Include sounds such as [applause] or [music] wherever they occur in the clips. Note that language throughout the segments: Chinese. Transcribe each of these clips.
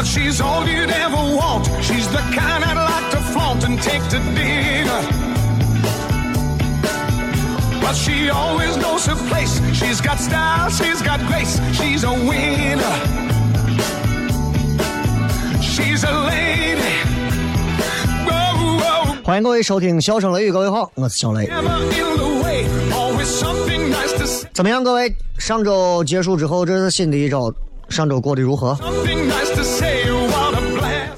Well, she's all you'd ever want. She's the kind I'd like to flaunt and take to dinner. But she always knows her place. She's got style, she's got grace. She's a winner. She's a lady. Whoa, whoa. 欢迎各位收听《笑声雷雨》，各位好，我是小雷。 Never in the way. Always something nice to say. 怎么样，各位？上周结束之后，这是新的一周， 上周过得如何.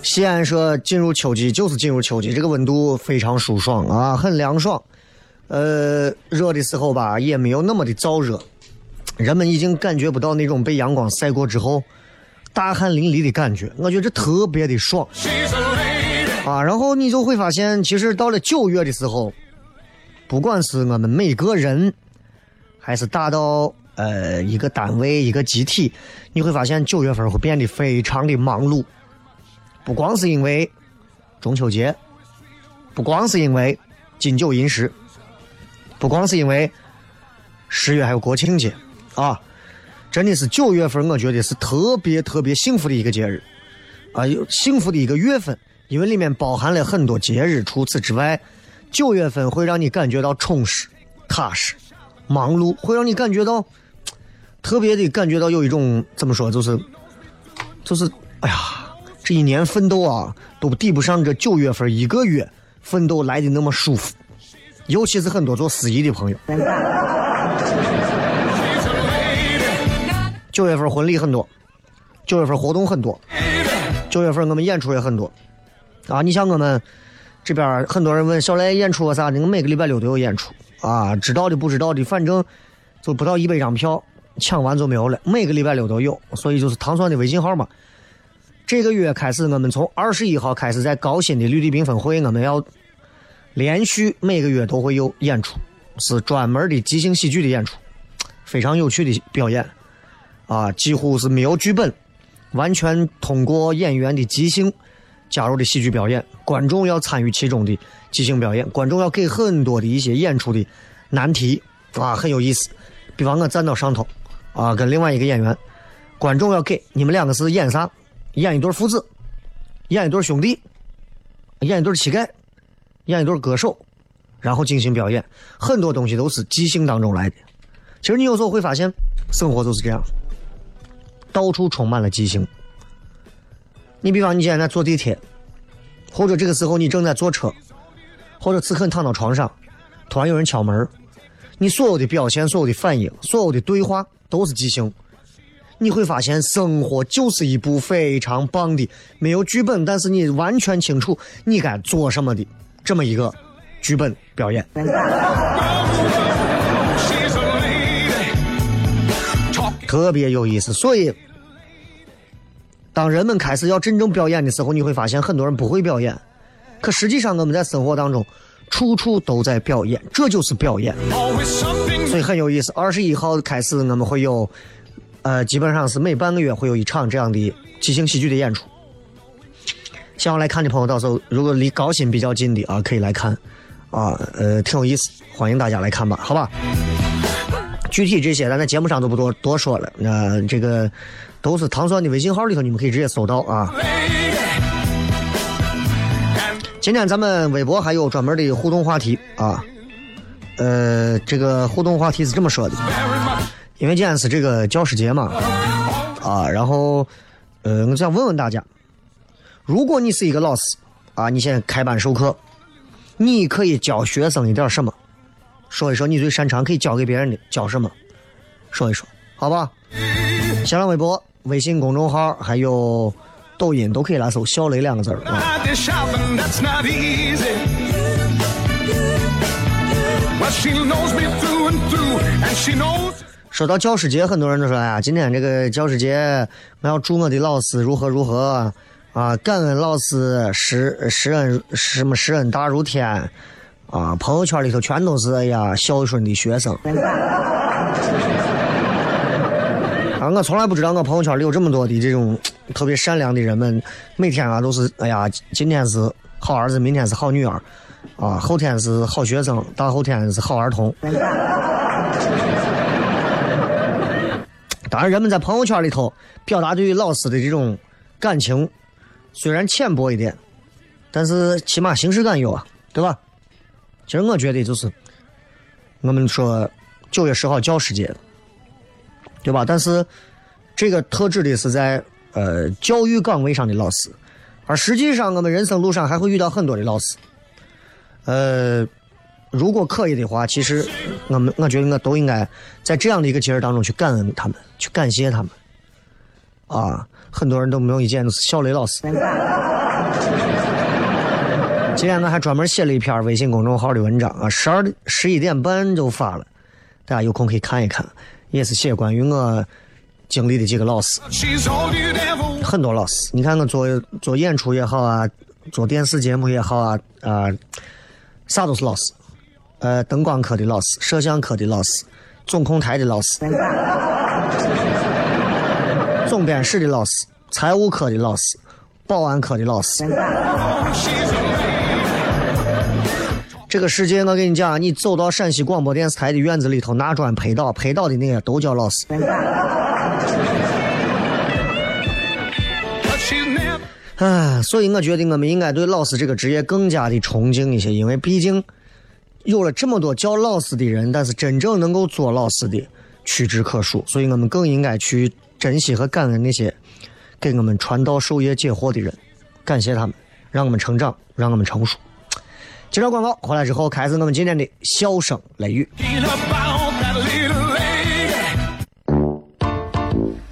西安说进入秋季就是进入秋季，这个温度非常舒爽啊，很凉爽。呃，热的时候吧，也没有那么的燥热，人们已经感觉不到那种被阳光晒过之后大汗淋漓的感觉，我觉得这特别的爽.啊。然后你就会发现，其实到了九月的时候，不管是我们每个人，还是大到呃一个单位、一个集体，你会发现九月份会变得非常的忙碌。不光是因为中秋节，不光是因为金九银十，不光是因为十月还有国庆节啊，真的是九月份，我觉得是特别特别幸福的一个节日啊，有幸福的一个月份，因为里面包含了很多节日。除此之外，九月份会让你感觉到充实、踏实、忙碌，会让你感觉到特别的感觉到有一种怎么说，就是就是哎呀，这一年奋斗啊，都抵不上这九月份一个月奋斗来的那么舒服。尤其是很多做司仪的朋友，九月份婚礼很多，九月份活动很多，九月份我们演出也很多，啊，你像我们这边很多人问小雷演出啥的，我每个礼拜六都有演出。啊，知道的不知道的，反正就不到一百张票，抢完就没有了，每个礼拜六都有，所以就是糖蒜的微信号嘛。这个月开始，我们从二十一号开始在高新的绿地缤纷会，我们要连续每个月都会有演出，是专门的即兴喜剧的演出，非常有趣的表演，啊，几乎是没有剧本，完全通过演员的即兴加入的喜剧表演，观众要参与其中的即兴表演，观众要给很多的一些演出的难题，啊，很有意思。比方我站到上头，啊，跟另外一个演员，观众要给你们两个是演啥？演一对父子，演一对兄弟，演一对乞丐。演一对歌手，然后进行表演，很多东西都是即兴当中来的。其实你有时候会发现，生活就是这样，到处充满了即兴。你比方你现在坐地铁，或者这个时候你正在坐车，或者此刻你躺到床上，突然有人敲门，你所有的表现、所有的反应、所有的对话都是即兴。你会发现，生活就是一部非常棒的没有剧本，但是你完全清楚你该做什么的这么一个剧本表演。特别有意思。所以，当人们开始要真正表演的时候，你会发现很多人不会表演，可实际上我们在生活当中处处都在表演，这就是表演。所以很有意思。二十一号开始，我们会有，呃，基本上是每半个月会有一场这样的即兴喜剧的演出。想要来看的朋友，到时候如果离高新比较近的啊，可以来看，啊，呃，挺有意思，欢迎大家来看吧，好吧。具体这些咱在节目上都不多多说了，那这个都是糖蒜的微信号里头，你们可以直接搜到啊。今天咱们微博还有专门的互动话题啊，呃，这个互动话题是这么说的，因为今天是这个教师节嘛，啊，然后呃，我想问问大家，如果你是一个老师啊，你现在开班授课，你可以教学生一点什么？说一说你最擅长可以教给别人的教什么？说一说，好吧？新浪微博、微信公众号还有抖音都可以来搜“小雷”两个字儿啊。说到教师节，很多人都说：“哎呀，今天这个教师节，我要祝我的老师如何如何啊！感恩老师，施施恩什么施恩大如天。”啊，朋友圈里头全都是哎呀孝顺的学生。啊，我从来不知道我朋友圈里有这么多的这种特别善良的人们，每天啊都是哎呀，今天是好儿子，明天是好女儿，啊，后天是好学生，大后天是好儿童。当然，人们在朋友圈里头表达对于老师的这种感情，虽然浅薄一点，但是起码形式感有啊，对吧？其实我觉得就是，我们说九月十号教师节，对吧？但是这个特指的是在呃教育岗位上的老师，而实际上我们人生路上还会遇到很多的老师。呃，如果可以的话，其实我们我觉得我都应该在这样的一个节日当中去感恩他们，去感谢他们。啊，很多人都没有意见，是小雷老师。[laughs] 今天我还专门写了一篇微信公众号的文章啊，十二十一点半就发了，大家有空可以看一看，也是写关于我经历的几个老师，很多老师。你看我做做演出也好啊，做电视节目也好啊啊，啥都是老师。呃，灯光科的老师，摄像科的老师，总控台的老师，总编室的老师，财务科的老师，保安科的老师。这个世界，我跟你讲，你走到陕西广播电视台的院子里头，拿砖陪倒，陪倒的那些都叫老师。唉，所以我觉得我们应该对老师这个职业更加的崇敬一些，因为毕竟有了这么多叫老师的人，但是真正能够做老师的屈指可数，所以我们更应该去珍惜和感恩那些给我们传道授业解惑的人，感谢他们，让我们成长，让我们成熟。接着广告回来之后，开始我们今天的笑声雷雨。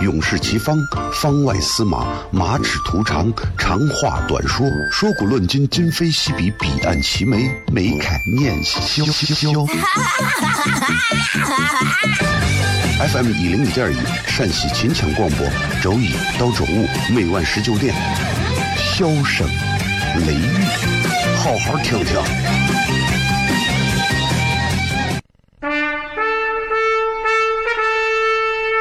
勇士齐方，方外司马，马齿图长，长话短说，说古论今，今非昔比，彼岸齐眉，眉开眼笑。[laughs] FM 一零五点一，陕西秦腔广播，周一到周五每晚十九点，笑声雷雨，好好听听。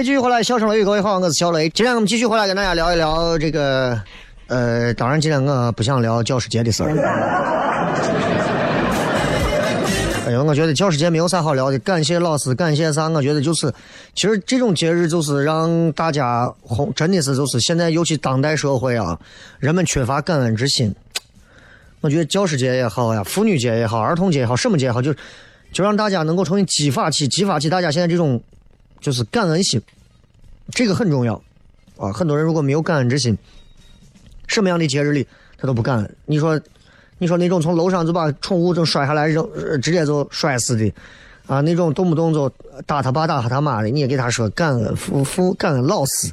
位继续回来，笑声雷雨，各位好，我是小雷。今天我们继续回来跟大家聊一聊这个，呃，当然今天我不想聊教师节的事儿。[laughs] 哎呦，我觉得教师节没有啥好聊的，感谢老师，感谢啥？我觉得就是，其实这种节日就是让大家红，真的是就是现在尤其当代社会啊，人们缺乏感恩之心。我觉得教师节也好呀，妇女节也好，儿童节也好，什么节也好，就就让大家能够重新激发起激发起大家现在这种就是感恩心，这个很重要啊。很多人如果没有感恩之心，什么样的节日里他都不感恩。你说，你说那种从楼上就把宠物就摔下来扔，直接就摔死的啊，那种动不动就打他爸打他妈的，你也给他说感恩父父感恩老师，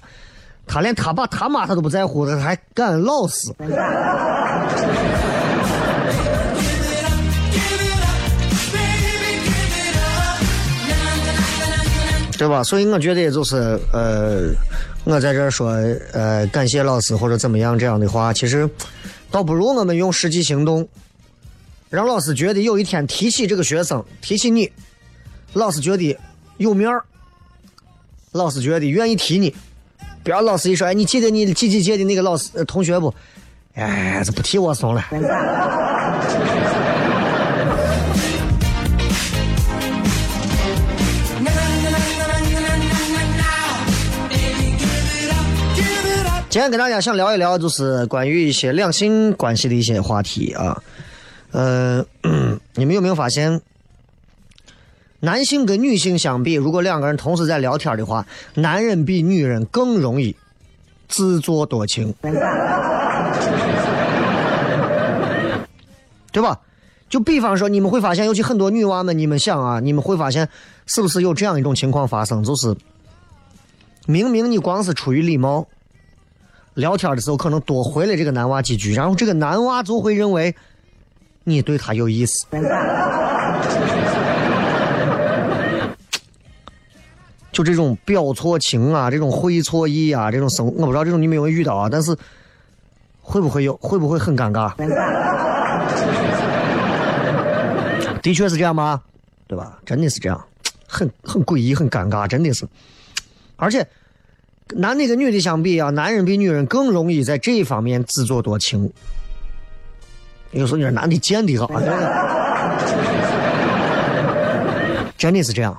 他连他爸他妈他都不在乎，他还感恩老师。对吧？所以我觉得就是呃，我在这说呃，感谢老师或者怎么样这样的话，其实倒不如我们用实际行动，让老师觉得有一天提起这个学生，提起你，老师觉得有面儿，老师觉得愿意提你，不要老师一说，哎，你记得你几几届的那个老师、同学不？哎，这不提我怂了。今天跟大家想聊一聊，就是关于一些两性关系的一些话题啊。呃，你们有没有发现，男性跟女性相比，如果两个人同时在聊天的话，男人比女人更容易自作多情，[laughs] 对吧？就比方说，你们会发现，尤其很多女娃们，你们想啊，你们会发现，是不是有这样一种情况发生，就是明明你光是出于礼貌。聊天的时候可能多回了这个男娃几句，然后这个男娃就会认为你对他有意思。[laughs] 就这种表错情啊，这种会错意啊，这种生，我不知道这种你们有没有遇到啊？但是会不会有？会不会很尴尬？的确是这样吗？对吧？真的是这样，很很诡异，很尴尬，真的是，而且。男的跟女的相比啊，男人比女人更容易在这一方面自作多情。有时候你说男的贱的很，真的是这样。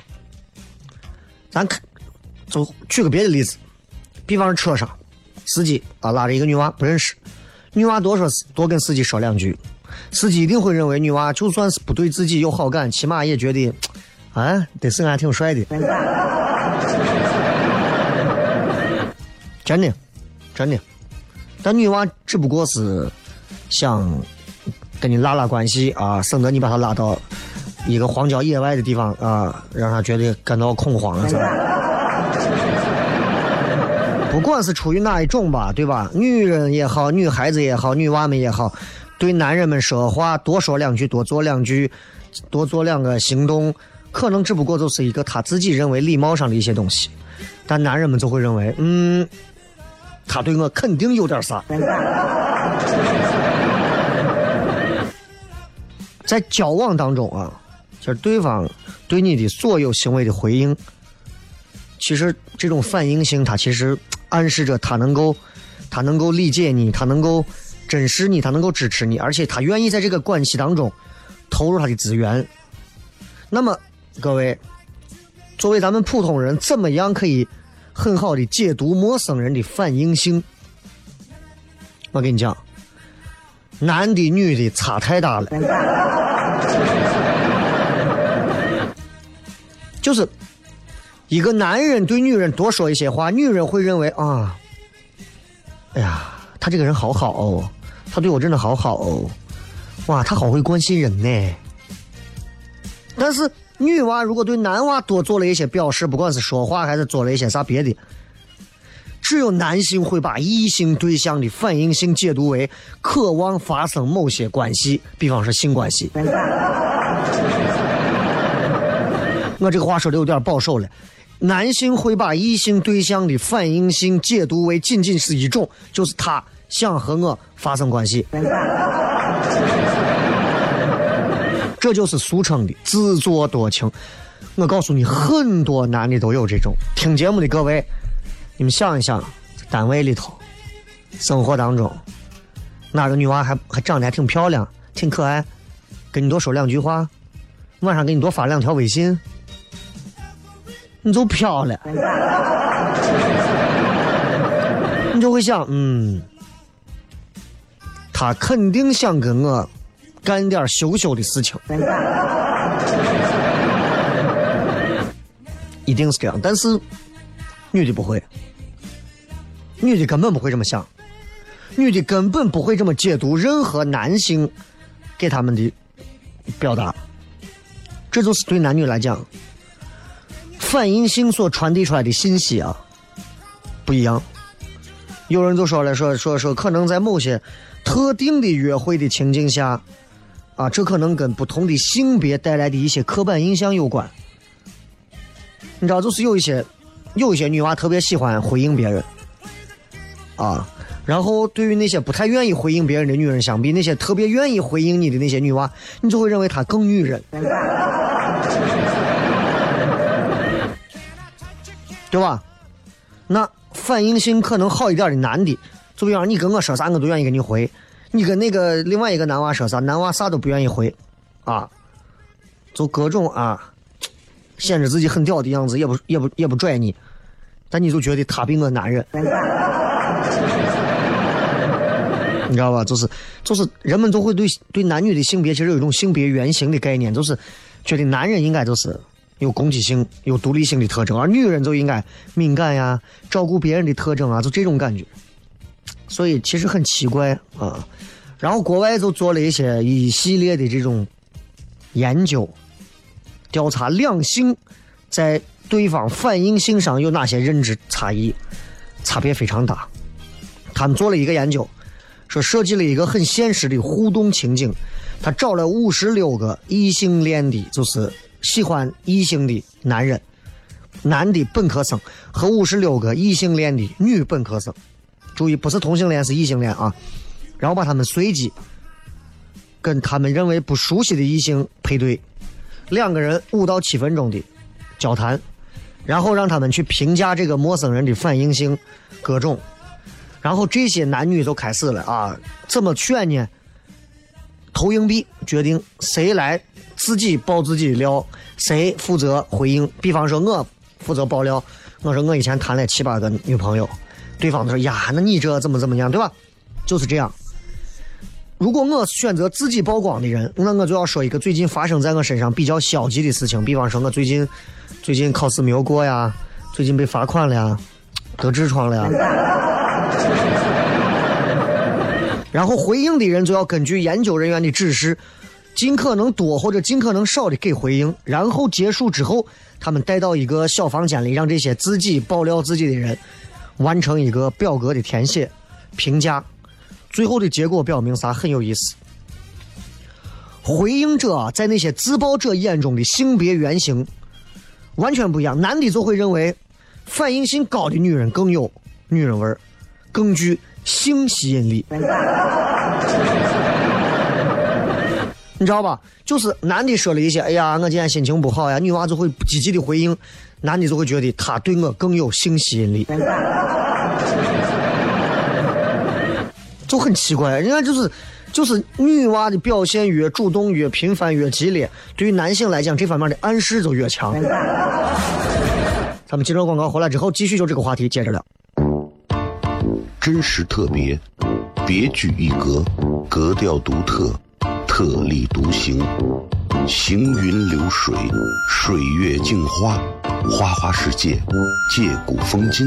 咱看，就举个别的例子，比方说车上，司机啊拉着一个女娃不认识，女娃多说多跟司机说两句，司机一定会认为女娃就算是不对自己有好感，起码也觉得，啊，得是俺挺帅的。真的，真的，但女娃只不过是想跟你拉拉关系啊，省得你把她拉到一个荒郊野外的地方啊，让她觉得感到恐慌，不管是出于哪一种吧，对吧？女人也好，女孩子也好，女娃们也好，对男人们说话多说两句，多做两句，多做两个行动，可能只不过就是一个他自己认为礼貌上的一些东西，但男人们就会认为，嗯。他对我肯定有点啥，在交往当中啊，就是对方对你的所有行为的回应，其实这种反应性，它其实暗示着他能够，他能够理解你，他能够珍视你，他能够支持你，而且他愿意在这个关系当中投入他的资源。那么，各位，作为咱们普通人，怎么样可以？很好的解读陌生人的反应性，我跟你讲，男的女的差太大了，[laughs] 就是一个男人对女人多说一些话，女人会认为啊，哎呀，他这个人好好哦，他对我真的好好哦，哇，他好会关心人呢，但是。女娃如果对男娃多做了一些表示，不管是说话还是做了一些啥别的，只有男性会把异性对象的反应性解读为渴望发生某些关系，比方说性关系。[laughs] 我这个话说的有点保守了，男性会把异性对象的反应性解读为仅仅是一种，就是他想和我发生关系。这就是俗称的自作多情。我告诉你，很多男的都有这种。听节目的各位，你们想一想，单位里头、生活当中，哪个女娃还还长得还挺漂亮、挺可爱，跟你多说两句话，晚上给你多发两条微信，你就飘了，你就会想，嗯，他肯定想跟我干点羞羞的事情。一定是这样，但是女的不会，女的根本不会这么想，女的根本不会这么解读任何男性给他们的表达，这就是对男女来讲，反应性所传递出来的信息啊不一样。有人就说了，说说说，可能在某些特定的约会的情境下，啊，这可能跟不同的性别带来的一些刻板印象有关。你知道，就是有一些，有一些女娃特别喜欢回应别人，啊，然后对于那些不太愿意回应别人的女人相比，那些特别愿意回应你的那些女娃，你就会认为她更女人，对吧？那反应性可能好一点的男的，就比方你跟我说啥，我都愿意跟你回；你跟那个另外一个男娃说啥，男娃啥都不愿意回，啊，就各种啊。显着自己很屌的样子，也不也不也不拽你，但你就觉得他比我男人，[laughs] 你知道吧？就是就是人们都会对对男女的性别其实有一种性别原型的概念，就是觉得男人应该就是有攻击性、有独立性的特征，而女人就应该敏感呀、照顾别人的特征啊，就这种感觉。所以其实很奇怪啊。然后国外就做了一些一系列的这种研究。调查两性在对方反应性上有哪些认知差异，差别非常大。他们做了一个研究，说设计了一个很现实的互动情景。他找了五十六个异性恋的，就是喜欢异性的男人，男的本科生和五十六个异性恋的女本科生。注意，不是同性恋，是异性恋啊。然后把他们随机跟他们认为不熟悉的异性配对。两个人五到七分钟的交谈，然后让他们去评价这个陌生人的反应性各种，然后这些男女就开始了啊，怎么选呢？投硬币决定谁来自己爆自己的料，谁负责回应。比方说，我负责爆料，我说我以前谈了七八个女朋友，对方说呀，那你这怎么怎么样，对吧？就是这样。如果我选择自己曝光的人，那我就要说一个最近发生在我身上比较消极的事情，比方说我最近最近考试没有过呀，最近被罚款了呀，得痔疮了呀。[laughs] 然后回应的人就要根据研究人员的指示，尽可能多或者尽可能少的给回应。然后结束之后，他们带到一个小房间里，让这些自己爆料自己的人完成一个表格的填写评价。最后的结果表明啥很有意思。回应者在那些自爆者眼中的性别原型完全不一样，男的就会认为反应性高的女人更有女人味儿，更具性吸引力。[laughs] 你知道吧？就是男的说了一些，哎呀，我今天心情不好呀，女娃就会积极的回应，男的就会觉得他对我更有性吸引力。就很奇怪，人家就是，就是女娃的表现越主动、越频繁、越激烈，对于男性来讲，这方面的暗示就越强。[laughs] 咱们接着广告回来之后，继续就这个话题接着聊。真实特别，别具一格，格调独特，特立独行，行云流水，水月镜花，花花世界，借古风今。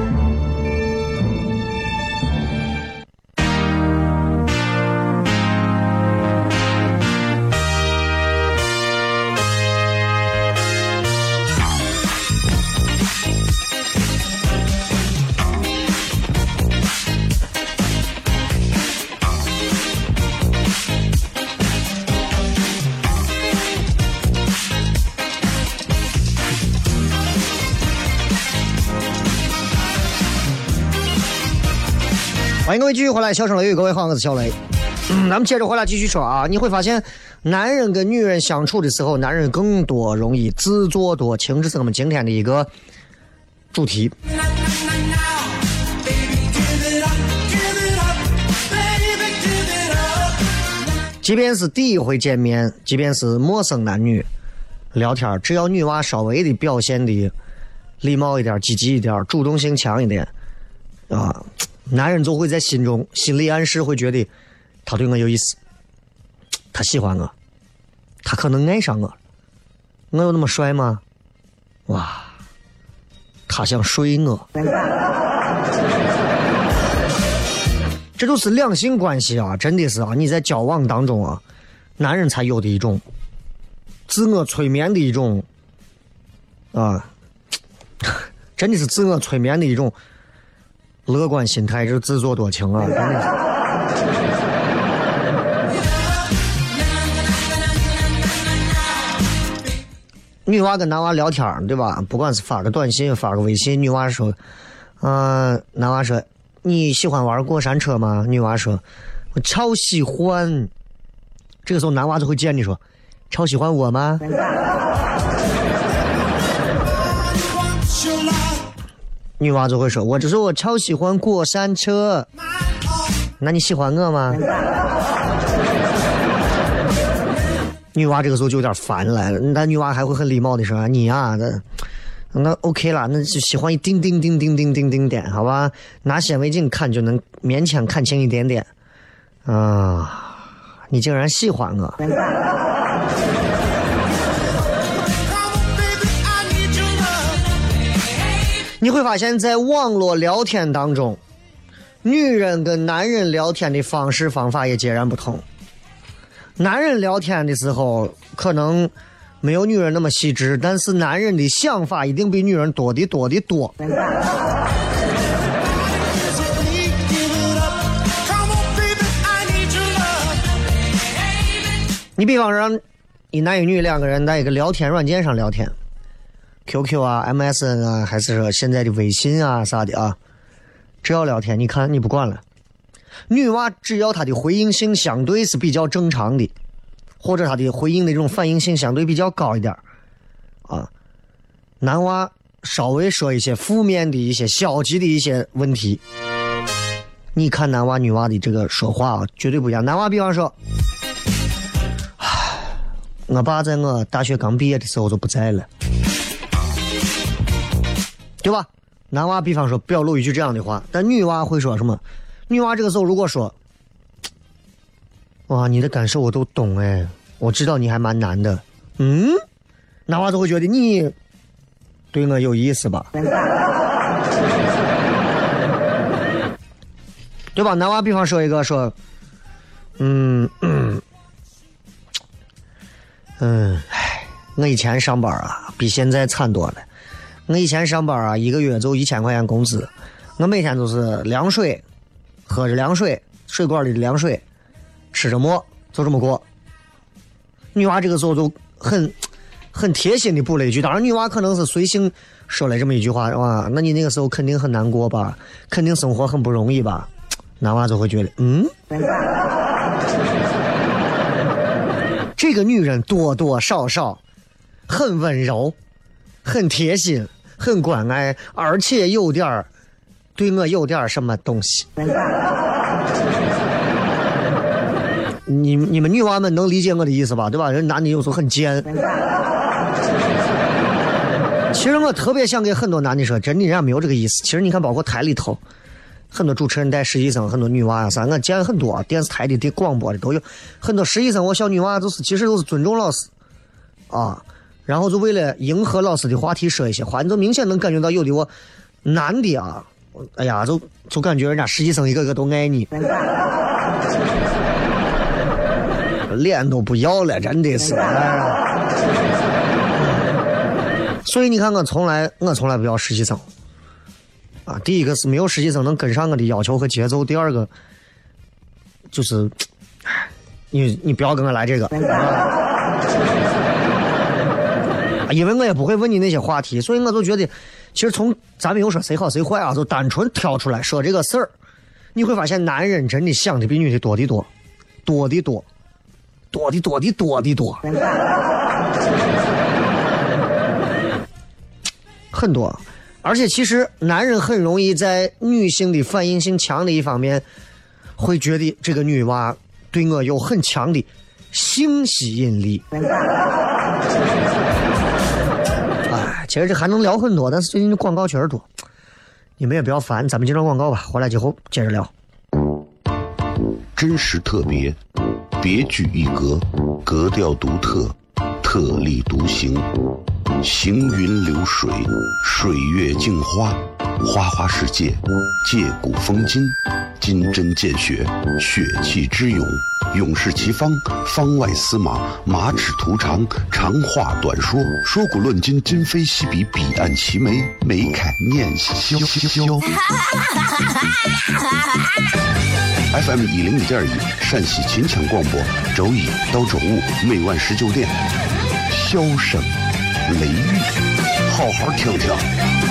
欢迎各位继续回来，笑声雷雨，各位好，我是小雷。嗯，咱们接着回来继续说啊，你会发现，男人跟女人相处的时候，男人更多容易自作多情，这是我们今天的一个主题。即便是第一回见面，即便是陌生男女聊天，只要女娃稍微的表现的礼貌一点、积极一点、主动性强一点，啊。男人就会在心中心理暗示，会觉得他对我有意思，他喜欢我，他可能爱上我。我有那么帅吗？哇，他想睡我。[laughs] 这都是两性关系啊，真的是啊！你在交往当中啊，男人才有的一种自我催眠的一种啊，[laughs] 真的是自我催眠的一种。乐观心态是自作多情啊！[laughs] 女娃跟男娃聊天对吧？不管是发个短信、发个微信，女娃说：“嗯，男娃说你喜欢玩过山车吗？”女娃说：“我超喜欢。”这个时候，男娃就会见你说：“超喜欢我吗？” [laughs] 女娃就会说：“我只是我超喜欢过山车。”那你喜欢我吗？女娃这个时候就有点烦来了，那女娃还会很礼貌的说：“你呀，那那 OK 了，那就喜欢一丁丁丁丁丁丁丁点，好吧？拿显微镜看就能勉强看清一点点。啊，你竟然喜欢我！”你会发现在网络聊天当中，女人跟男人聊天的方式方法也截然不同。男人聊天的时候可能没有女人那么细致，但是男人的想法一定比女人多的多的多。你比方说，一男一女两个人在一个聊天软件上聊天。QQ 啊，MSN 啊，还是说现在的微信啊啥的啊，只要聊天，你看你不管了。女娃只要她的回应性相对是比较正常的，或者她的回应的这种反应性相对比较高一点啊，男娃稍微说一些负面的一些消极的一些问题，你看男娃女娃的这个说话啊，绝对不一样。男娃比方说，我爸在我大学刚毕业的时候就不在了。对吧？男娃比方说表露一句这样的话，但女娃会说什么？女娃这个时候如果说：“哇，你的感受我都懂哎，我知道你还蛮难的。”嗯，男娃就会觉得你对我有意思吧？[laughs] 对吧？男娃比方说一个说：“嗯嗯嗯，唉，我以前上班啊，比现在惨多了。”我以前上班啊，一个月就一千块钱工资，我每天都是凉水，喝着凉水，水管里的凉水，吃着馍，就这么过。女娃这个时候就很很贴心的补了一句，当然女娃可能是随性说了这么一句话，哇，那你那个时候肯定很难过吧？肯定生活很不容易吧？男娃就会觉得，嗯，[laughs] 这个女人多多少少很温柔，很贴心。很关爱，而且有点儿对我有点儿什么东西。你你们女娃们能理解我的意思吧？对吧？人男的有时候很贱。其实我特别想给很多男的说，真的人家没有这个意思。其实你看，包括台里头，很多主持人带实习生，很多女娃呀啥，我见很多电视台的、的广播的都有很多实习生。我小女娃就是其实都是尊重老师啊，然后就为了迎合老师的话题说一些话，你就明显能感觉到有的我男的啊，哎呀，就就感觉人家实习生一个个都爱你。脸都不要了，真的是。所以你看，我从来我从来不要实习生。啊，第一个是没有实习生能跟上我的要求和节奏，第二个就是，你你不要跟我来这个，因为我也不会问你那些话题，所以我就觉得，其实从咱没有说谁好谁坏啊，就单纯挑出来说这个事儿，你会发现男人真的想的比女的多的多，多的多。多的多的多的多，很多，而且其实男人很容易在女性的反应性强的一方面，会觉得这个女娃对我有很强的性吸引力。其实这还能聊很多，但是最近的广告确实多，你们也不要烦，咱们接着广告吧，回来之后接着聊。真实特别。别具一格，格调独特，特立独行，行云流水，水月镜花，花花世界，借古风今，金针见血，血气之勇，勇士齐方，方外司马，马齿图长，长话短说，说古论今，今非昔比，彼岸齐眉，眉开眼笑。[laughs] FM 一零五点一陕西秦腔广播，周一到周五每晚十九点，笑声雷雨，好好听听。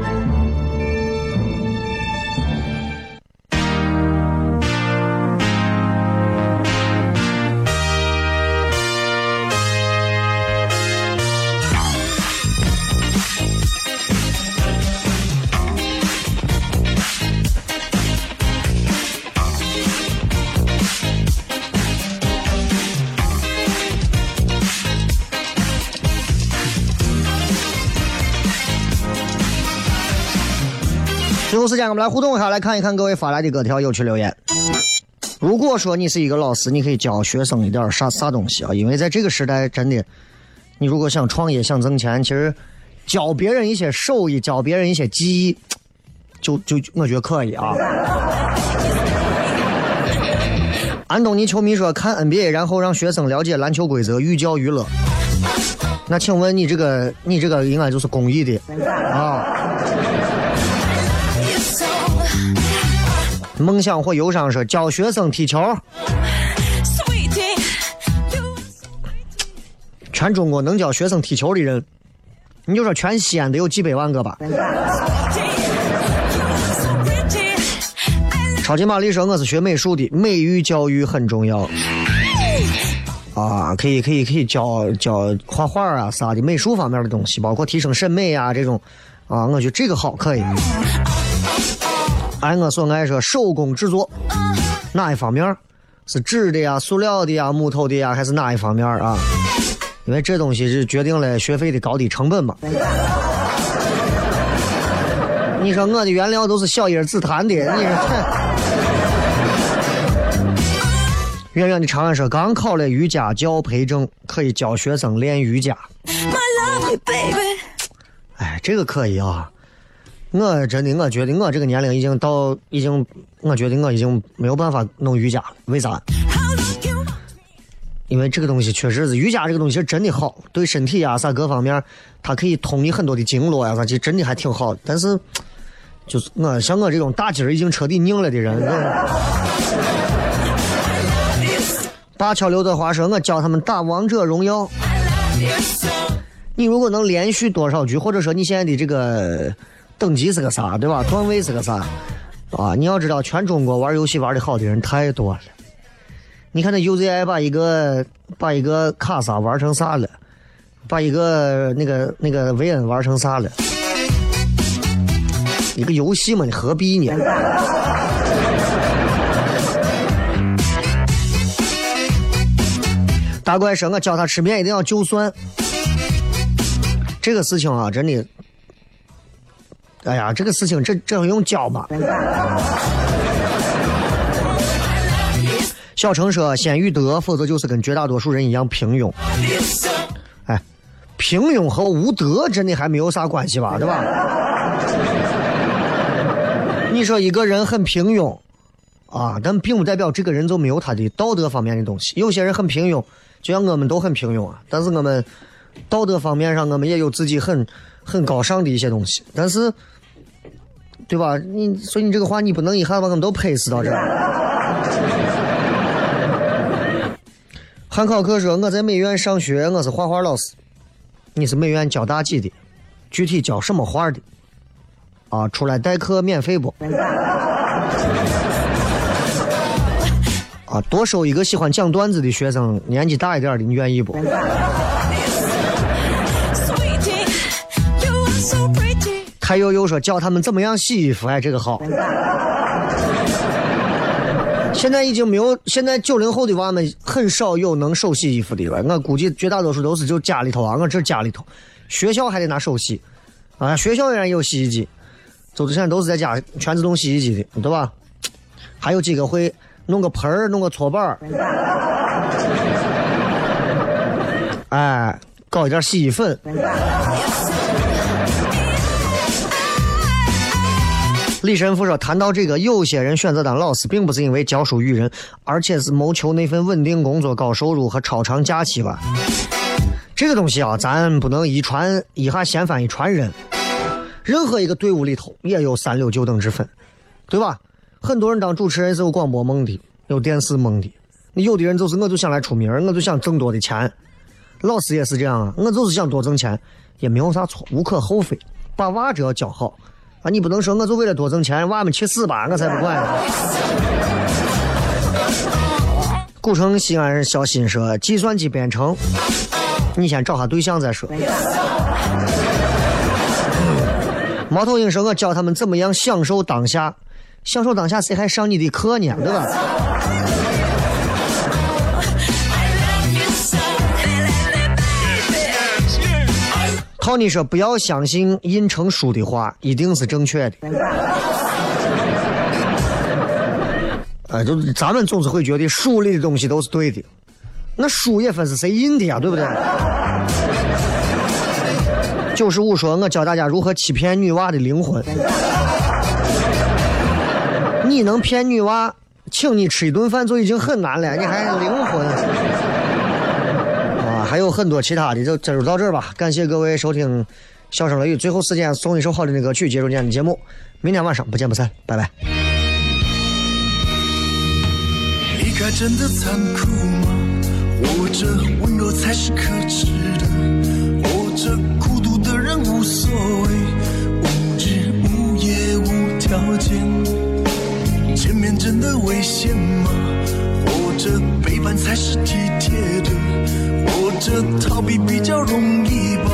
最后时间，我们来互动一下，来看一看各位发来的各条有趣留言。如果说你是一个老师，你可以教学生一点啥啥东西啊？因为在这个时代，真的，你如果想创业、想挣钱，其实教别人一些手艺，教别人一些技艺，就就我觉得可以啊。安东尼球迷说：“看 NBA，然后让学生了解篮球规则，寓教于乐。”那请问你这个，你这个应该就是公益的啊？梦想或忧伤说教学生踢球，全中国能教学生踢球的人，你就说全西安得有几百万个吧。超级玛丽说我是学美术的，美育教育很重要。啊，可以可以可以教教画画啊啥的美术方面的东西，包括提升审美啊这种，啊，我觉得这个好可以。按我所爱说，手工制作哪一方面？是纸的呀、塑料的呀、木头的呀，还是哪一方面啊？因为这东西是决定了学费的高低成本嘛。你说我的原料都是小叶紫檀的，你说？远远的长安说，刚考了瑜伽教培证，可以教学生练瑜伽。哎，这个可以啊。我真的，我觉得我这个年龄已经到，已经，我觉得我已经没有办法弄瑜伽了。为啥？因为这个东西确实是瑜伽，这个东西是真的好，对身体呀啥各方面，它可以通你很多的经络呀啥，其实真的还挺好的。但是，就是我像我这种大筋儿已经彻底拧了的人，八巧刘德华说：“我教他们打王者荣耀。”你如果能连续多少局，或者说你现在的这个等级是个啥，对吧？段位是个啥？啊，你要知道，全中国玩游戏玩的好的人太多了。你看那 UZI 把一个把一个卡萨玩成啥了？把一个那个那个维恩玩成啥了？一个游戏嘛，你何必呢？大怪说：“我教他吃面一定要就蒜。”这个事情啊，真的，哎呀，这个事情这这还用教吗？小程说：“先育德，否则就是跟绝大多数人一样平庸。”哎，平庸和无德真的还没有啥关系吧？对吧？你说一个人很平庸啊，但并不代表这个人就没有他的道德方面的东西。有些人很平庸，就像我们都很平庸啊，但是我们。道德方面上，我们也有自己很很高尚的一些东西，但是，对吧？你所以你这个话，你不能一下把我们都拍死到这儿。汉考克说：“我在美院上学，我是画画老师。你是美院教大几的？具体教什么画的？啊，出来代课免费不？[laughs] 啊，多收一个喜欢讲段子的学生，年纪大一点的，你愿意不？”还有又说教他们怎么样洗衣服，哎，这个好。现在已经没有，现在九零后的娃们很少有能手洗衣服的了。我估计绝大多数都是就家里头啊，我这家里头，学校还得拿手洗，啊，学校然有洗衣机，就现在都是在家全自动洗衣机的，对吧？还有几个会弄个盆儿，弄个搓板儿，哎，搞一点洗衣粉。李神父说：“谈到这个，有些人选择当老师，并不是因为教书育人，而且是谋求那份稳定工作、高收入和超长假期吧。这个东西啊，咱不能一传一下掀翻一传人。任何一个队伍里头也有三六九等之分，对吧？很多人当主持人是有广播梦的，有电视梦的。你有的人就是我就想来出名，我就想挣多的钱。老师也是这样啊，我就是想多挣钱，也没有啥错，无可厚非。把娃只要教好。”啊！你不能说我就为了多挣钱，娃们去死吧！我才不管。古城西安人小新说：“计算机编程，你先找下对象再说。”猫头鹰说：“我教他们怎么样享受当下，享受当下，谁还上你的课呢？对吧？”套你说不要相信印成书的话，一定是正确的。[laughs] 哎，就咱们总是会觉得书里的东西都是对的，那书也分是谁印的呀，对不对？九十五说，我教大家如何欺骗女娃的灵魂。你能骗女娃，请你吃一顿饭就已经很难了，你还灵魂？还有很多其他的，就今儿到这儿吧。感谢各位收听《笑声雷雨》，最后时间送一首好听的歌曲结束今天的节目。明天晚上不见不散，拜拜。离开真的残酷吗？或者温柔才是可耻的？或者孤独的人无所谓，无日无夜无条件？见面真的危险吗？或者背叛才是体贴的？这逃避比较容易吧，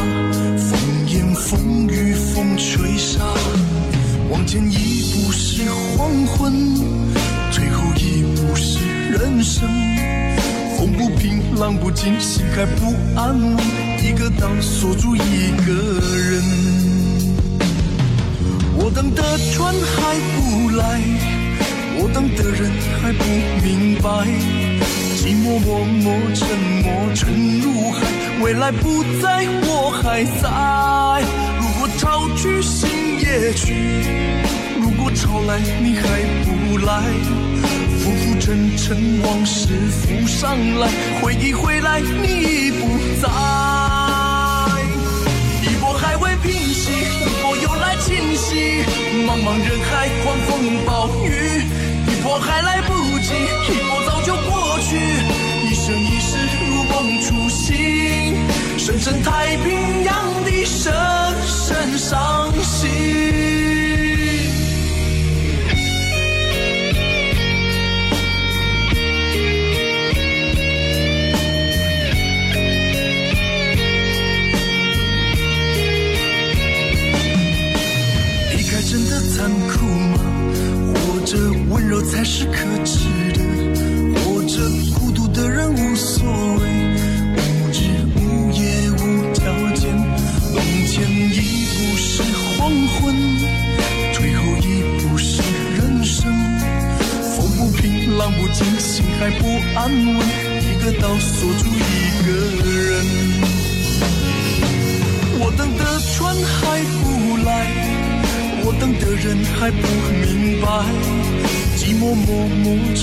风言风语风吹沙，往前一步是黄昏，退后一步是人生。风不平，浪不静，心还不安稳，一个岛锁住一个人。我等的船还不来，我等的人还不明白。寂寞默默沉默沉入海，未来不在，我还在。如果。潮去心也去。如果潮来你还不来，浮浮沉沉往事浮上来，回忆回来你已不在。一波还未平息，一波又来侵袭，茫茫人海狂风暴雨，一波还来不及，一波早就过去，一生一世如梦初醒，深深太平洋的深每